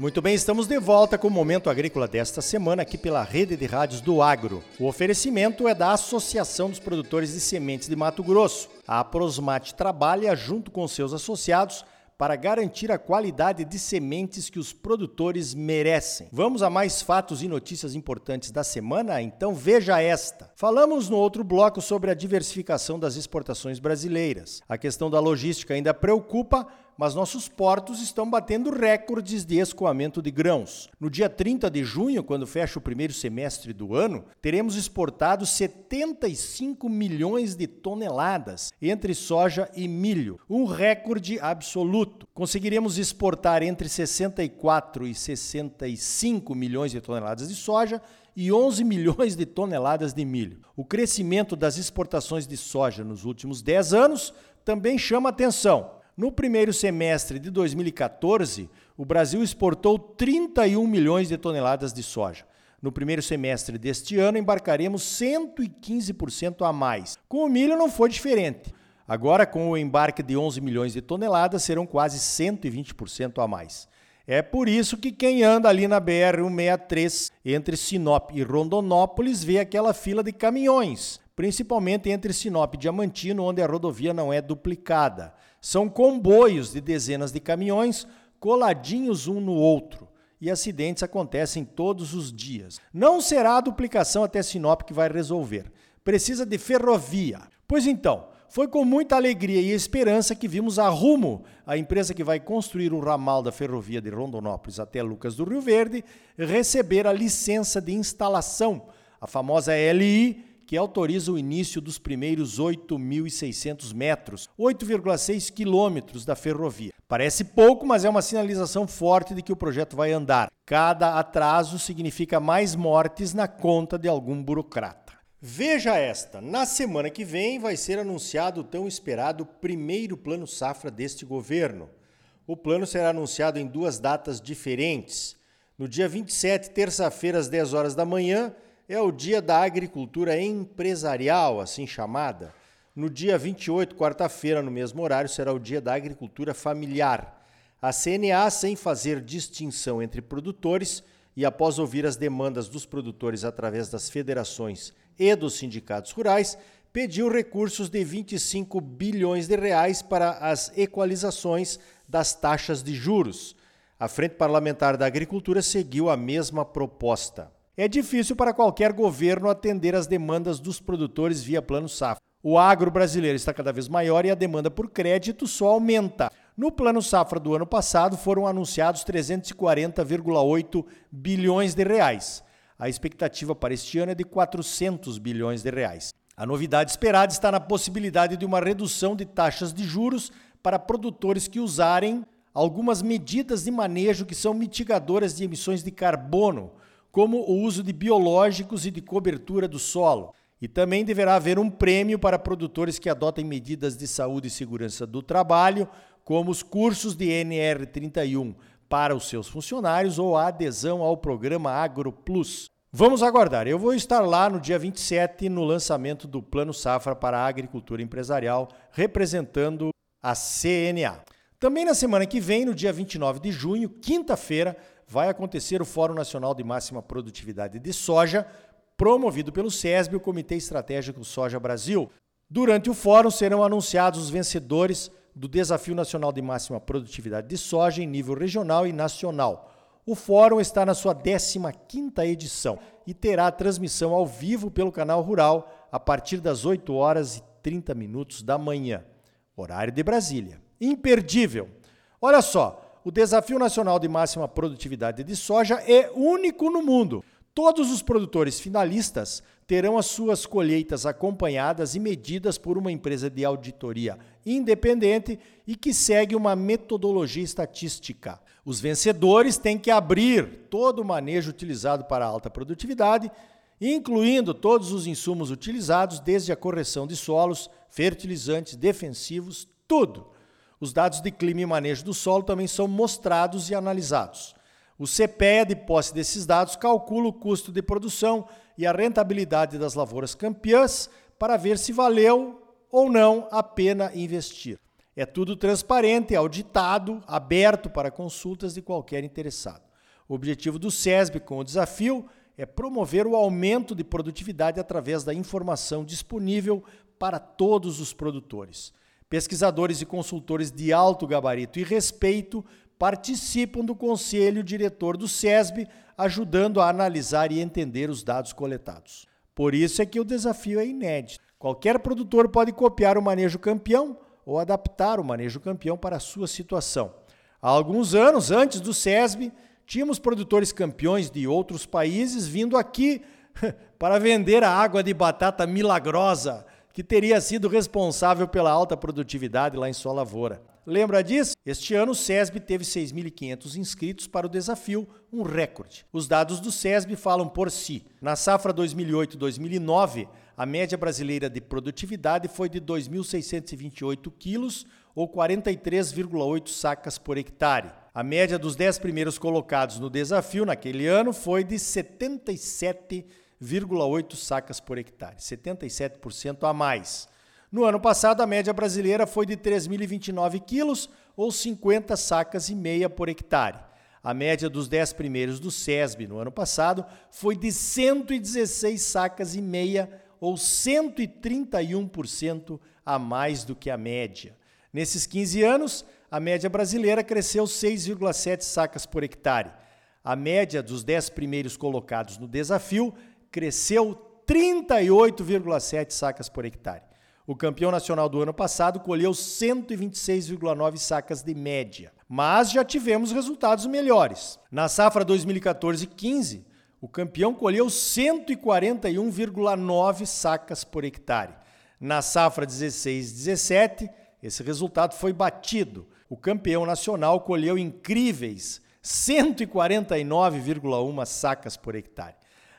Muito bem, estamos de volta com o Momento Agrícola desta semana aqui pela Rede de Rádios do Agro. O oferecimento é da Associação dos Produtores de Sementes de Mato Grosso. A Prosmate trabalha junto com seus associados para garantir a qualidade de sementes que os produtores merecem. Vamos a mais fatos e notícias importantes da semana? Então veja esta. Falamos no outro bloco sobre a diversificação das exportações brasileiras. A questão da logística ainda preocupa, mas nossos portos estão batendo recordes de escoamento de grãos. No dia 30 de junho, quando fecha o primeiro semestre do ano, teremos exportado 75 milhões de toneladas entre soja e milho, um recorde absoluto. Conseguiremos exportar entre 64 e 65 milhões de toneladas de soja e 11 milhões de toneladas de milho. O crescimento das exportações de soja nos últimos 10 anos também chama atenção. No primeiro semestre de 2014, o Brasil exportou 31 milhões de toneladas de soja. No primeiro semestre deste ano, embarcaremos 115% a mais. Com o milho não foi diferente. Agora, com o embarque de 11 milhões de toneladas, serão quase 120% a mais. É por isso que quem anda ali na BR-163 entre Sinop e Rondonópolis vê aquela fila de caminhões, principalmente entre Sinop e Diamantino, onde a rodovia não é duplicada. São comboios de dezenas de caminhões coladinhos um no outro. E acidentes acontecem todos os dias. Não será a duplicação até Sinop que vai resolver. Precisa de ferrovia. Pois então, foi com muita alegria e esperança que vimos a Rumo, a empresa que vai construir o ramal da ferrovia de Rondonópolis até Lucas do Rio Verde, receber a licença de instalação, a famosa LI, que autoriza o início dos primeiros 8.600 metros, 8,6 quilômetros da ferrovia. Parece pouco, mas é uma sinalização forte de que o projeto vai andar. Cada atraso significa mais mortes na conta de algum burocrata. Veja esta: na semana que vem vai ser anunciado o tão esperado primeiro plano safra deste governo. O plano será anunciado em duas datas diferentes. No dia 27, terça-feira, às 10 horas da manhã, é o Dia da Agricultura Empresarial, assim chamada. No dia 28, quarta-feira, no mesmo horário, será o Dia da Agricultura Familiar. A CNA, sem fazer distinção entre produtores e após ouvir as demandas dos produtores através das federações e dos sindicatos rurais, pediu recursos de 25 bilhões de reais para as equalizações das taxas de juros. A Frente Parlamentar da Agricultura seguiu a mesma proposta. É difícil para qualquer governo atender às demandas dos produtores via Plano Safra. O agro brasileiro está cada vez maior e a demanda por crédito só aumenta. No Plano Safra do ano passado foram anunciados 340,8 bilhões de reais. A expectativa para este ano é de 400 bilhões de reais. A novidade esperada está na possibilidade de uma redução de taxas de juros para produtores que usarem algumas medidas de manejo que são mitigadoras de emissões de carbono, como o uso de biológicos e de cobertura do solo. E também deverá haver um prêmio para produtores que adotem medidas de saúde e segurança do trabalho, como os cursos de NR31 para os seus funcionários ou a adesão ao programa Agro Plus. Vamos aguardar. Eu vou estar lá no dia 27 no lançamento do Plano Safra para a Agricultura Empresarial, representando a CNA. Também na semana que vem, no dia 29 de junho, quinta-feira, vai acontecer o Fórum Nacional de Máxima Produtividade de Soja, promovido pelo SESB, o Comitê Estratégico Soja Brasil. Durante o fórum serão anunciados os vencedores do Desafio Nacional de Máxima Produtividade de Soja em nível regional e nacional. O fórum está na sua 15ª edição e terá transmissão ao vivo pelo canal Rural a partir das 8 horas e 30 minutos da manhã, horário de Brasília. Imperdível. Olha só, o Desafio Nacional de Máxima Produtividade de Soja é único no mundo. Todos os produtores finalistas terão as suas colheitas acompanhadas e medidas por uma empresa de auditoria independente e que segue uma metodologia estatística. Os vencedores têm que abrir todo o manejo utilizado para alta produtividade, incluindo todos os insumos utilizados, desde a correção de solos, fertilizantes, defensivos, tudo os dados de clima e manejo do solo também são mostrados e analisados. O CPEA, de posse desses dados, calcula o custo de produção e a rentabilidade das lavouras campeãs para ver se valeu ou não a pena investir. É tudo transparente, auditado, aberto para consultas de qualquer interessado. O objetivo do SESB com o desafio é promover o aumento de produtividade através da informação disponível para todos os produtores. Pesquisadores e consultores de alto gabarito e respeito participam do conselho diretor do SESB, ajudando a analisar e entender os dados coletados. Por isso é que o desafio é inédito. Qualquer produtor pode copiar o manejo campeão ou adaptar o manejo campeão para a sua situação. Há alguns anos, antes do SESB, Tínhamos produtores campeões de outros países vindo aqui para vender a água de batata milagrosa, que teria sido responsável pela alta produtividade lá em sua lavoura. Lembra disso? Este ano o SESB teve 6.500 inscritos para o desafio, um recorde. Os dados do SESB falam por si. Na safra 2008-2009, a média brasileira de produtividade foi de 2.628 quilos, ou 43,8 sacas por hectare. A média dos 10 primeiros colocados no desafio naquele ano foi de 77,8 sacas por hectare, 77% a mais. No ano passado, a média brasileira foi de 3.029 quilos, ou 50 sacas e meia por hectare. A média dos 10 primeiros do SESB no ano passado foi de 116 sacas e meia, ou 131% a mais do que a média. Nesses 15 anos, a média brasileira cresceu 6,7 sacas por hectare. A média dos 10 primeiros colocados no desafio cresceu 38,7 sacas por hectare. O campeão nacional do ano passado colheu 126,9 sacas de média. Mas já tivemos resultados melhores. Na safra 2014-15, o campeão colheu 141,9 sacas por hectare. Na safra 16-17, esse resultado foi batido o campeão nacional colheu incríveis 149,1 sacas por hectare.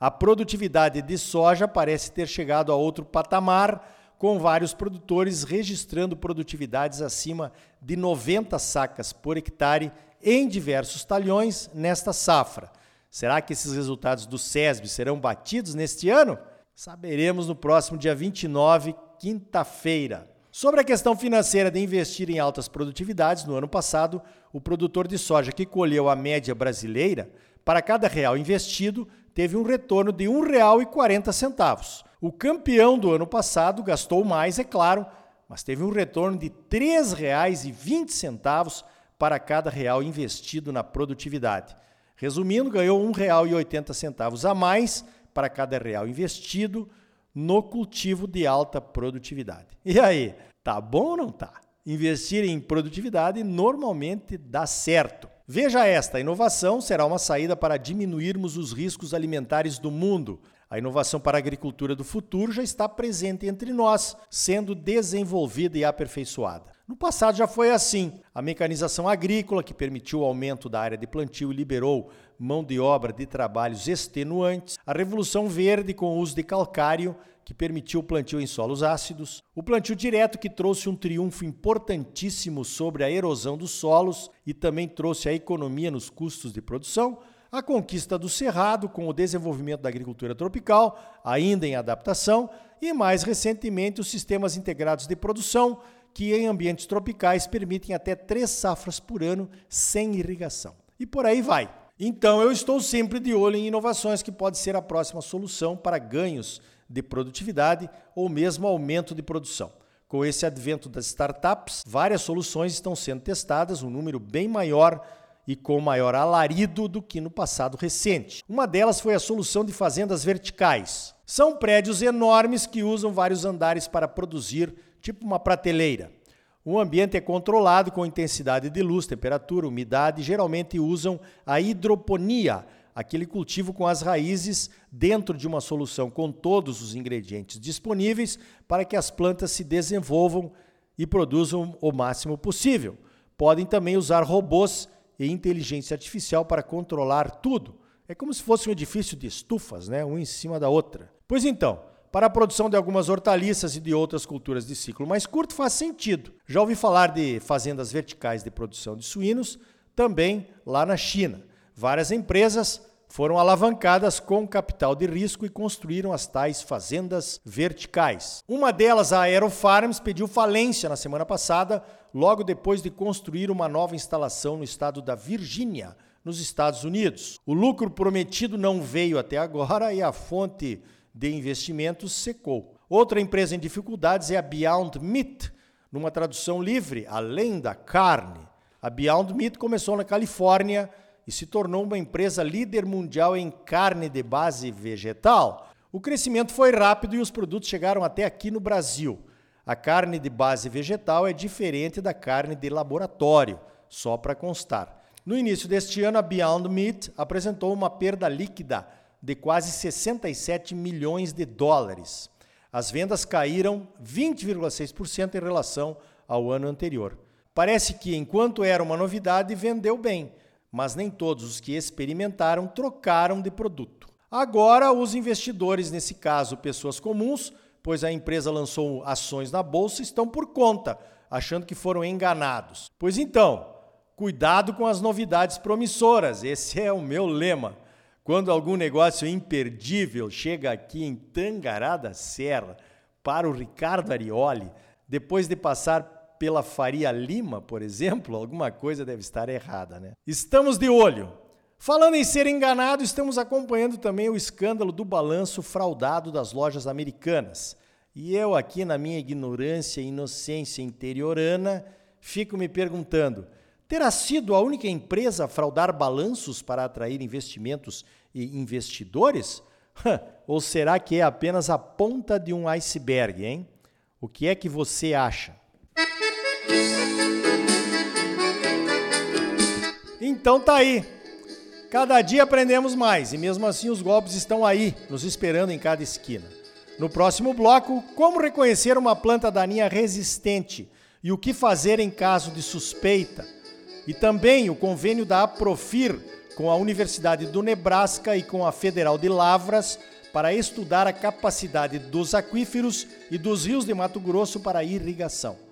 A produtividade de soja parece ter chegado a outro patamar, com vários produtores registrando produtividades acima de 90 sacas por hectare em diversos talhões nesta safra. Será que esses resultados do SESB serão batidos neste ano? Saberemos no próximo dia 29, quinta-feira. Sobre a questão financeira de investir em altas produtividades, no ano passado, o produtor de soja que colheu a média brasileira, para cada real investido, teve um retorno de R$ 1,40. O campeão do ano passado gastou mais, é claro, mas teve um retorno de R$ 3,20 para cada real investido na produtividade. Resumindo, ganhou R$ 1,80 a mais para cada real investido no cultivo de alta produtividade. E aí, tá bom ou não tá? Investir em produtividade normalmente dá certo. Veja esta: a inovação será uma saída para diminuirmos os riscos alimentares do mundo. A inovação para a agricultura do futuro já está presente entre nós, sendo desenvolvida e aperfeiçoada. No passado já foi assim. A mecanização agrícola, que permitiu o aumento da área de plantio e liberou mão de obra de trabalhos extenuantes. A Revolução Verde, com o uso de calcário, que permitiu o plantio em solos ácidos. O plantio direto, que trouxe um triunfo importantíssimo sobre a erosão dos solos e também trouxe a economia nos custos de produção a conquista do cerrado com o desenvolvimento da agricultura tropical, ainda em adaptação, e mais recentemente os sistemas integrados de produção, que em ambientes tropicais permitem até três safras por ano sem irrigação. E por aí vai. Então eu estou sempre de olho em inovações que pode ser a próxima solução para ganhos de produtividade ou mesmo aumento de produção. Com esse advento das startups, várias soluções estão sendo testadas, um número bem maior e com maior alarido do que no passado recente. Uma delas foi a solução de fazendas verticais. São prédios enormes que usam vários andares para produzir tipo uma prateleira. O ambiente é controlado com intensidade de luz, temperatura, umidade e geralmente usam a hidroponia, aquele cultivo com as raízes dentro de uma solução com todos os ingredientes disponíveis para que as plantas se desenvolvam e produzam o máximo possível. Podem também usar robôs e inteligência artificial para controlar tudo. É como se fosse um edifício de estufas, né? um em cima da outra. Pois então, para a produção de algumas hortaliças e de outras culturas de ciclo mais curto faz sentido. Já ouvi falar de fazendas verticais de produção de suínos, também lá na China. Várias empresas foram alavancadas com capital de risco e construíram as tais fazendas verticais. Uma delas, a Aerofarms, pediu falência na semana passada, logo depois de construir uma nova instalação no estado da Virgínia, nos Estados Unidos. O lucro prometido não veio até agora e a fonte de investimentos secou. Outra empresa em dificuldades é a Beyond Meat, numa tradução livre, além da carne. A Beyond Meat começou na Califórnia e se tornou uma empresa líder mundial em carne de base vegetal. O crescimento foi rápido e os produtos chegaram até aqui no Brasil. A carne de base vegetal é diferente da carne de laboratório, só para constar. No início deste ano, a Beyond Meat apresentou uma perda líquida de quase 67 milhões de dólares. As vendas caíram 20,6% em relação ao ano anterior. Parece que, enquanto era uma novidade, vendeu bem, mas nem todos os que experimentaram trocaram de produto. Agora, os investidores, nesse caso pessoas comuns, pois a empresa lançou ações na bolsa, estão por conta, achando que foram enganados. Pois então, cuidado com as novidades promissoras, esse é o meu lema. Quando algum negócio imperdível chega aqui em Tangará da Serra para o Ricardo Arioli, depois de passar pela Faria Lima, por exemplo, alguma coisa deve estar errada, né? Estamos de olho. Falando em ser enganado, estamos acompanhando também o escândalo do balanço fraudado das lojas americanas. E eu, aqui na minha ignorância e inocência interiorana, fico me perguntando: terá sido a única empresa a fraudar balanços para atrair investimentos e investidores? Ou será que é apenas a ponta de um iceberg, hein? O que é que você acha? Então tá aí. Cada dia aprendemos mais e mesmo assim os golpes estão aí, nos esperando em cada esquina. No próximo bloco, como reconhecer uma planta daninha resistente e o que fazer em caso de suspeita. E também o convênio da Aprofir com a Universidade do Nebraska e com a Federal de Lavras para estudar a capacidade dos aquíferos e dos rios de Mato Grosso para irrigação.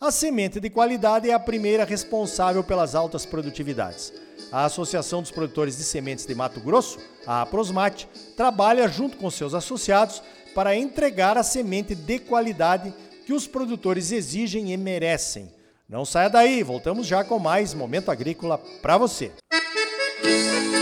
A semente de qualidade é a primeira responsável pelas altas produtividades. A Associação dos Produtores de Sementes de Mato Grosso, a Aprosmate, trabalha junto com seus associados para entregar a semente de qualidade que os produtores exigem e merecem. Não saia daí, voltamos já com mais Momento Agrícola para você. Música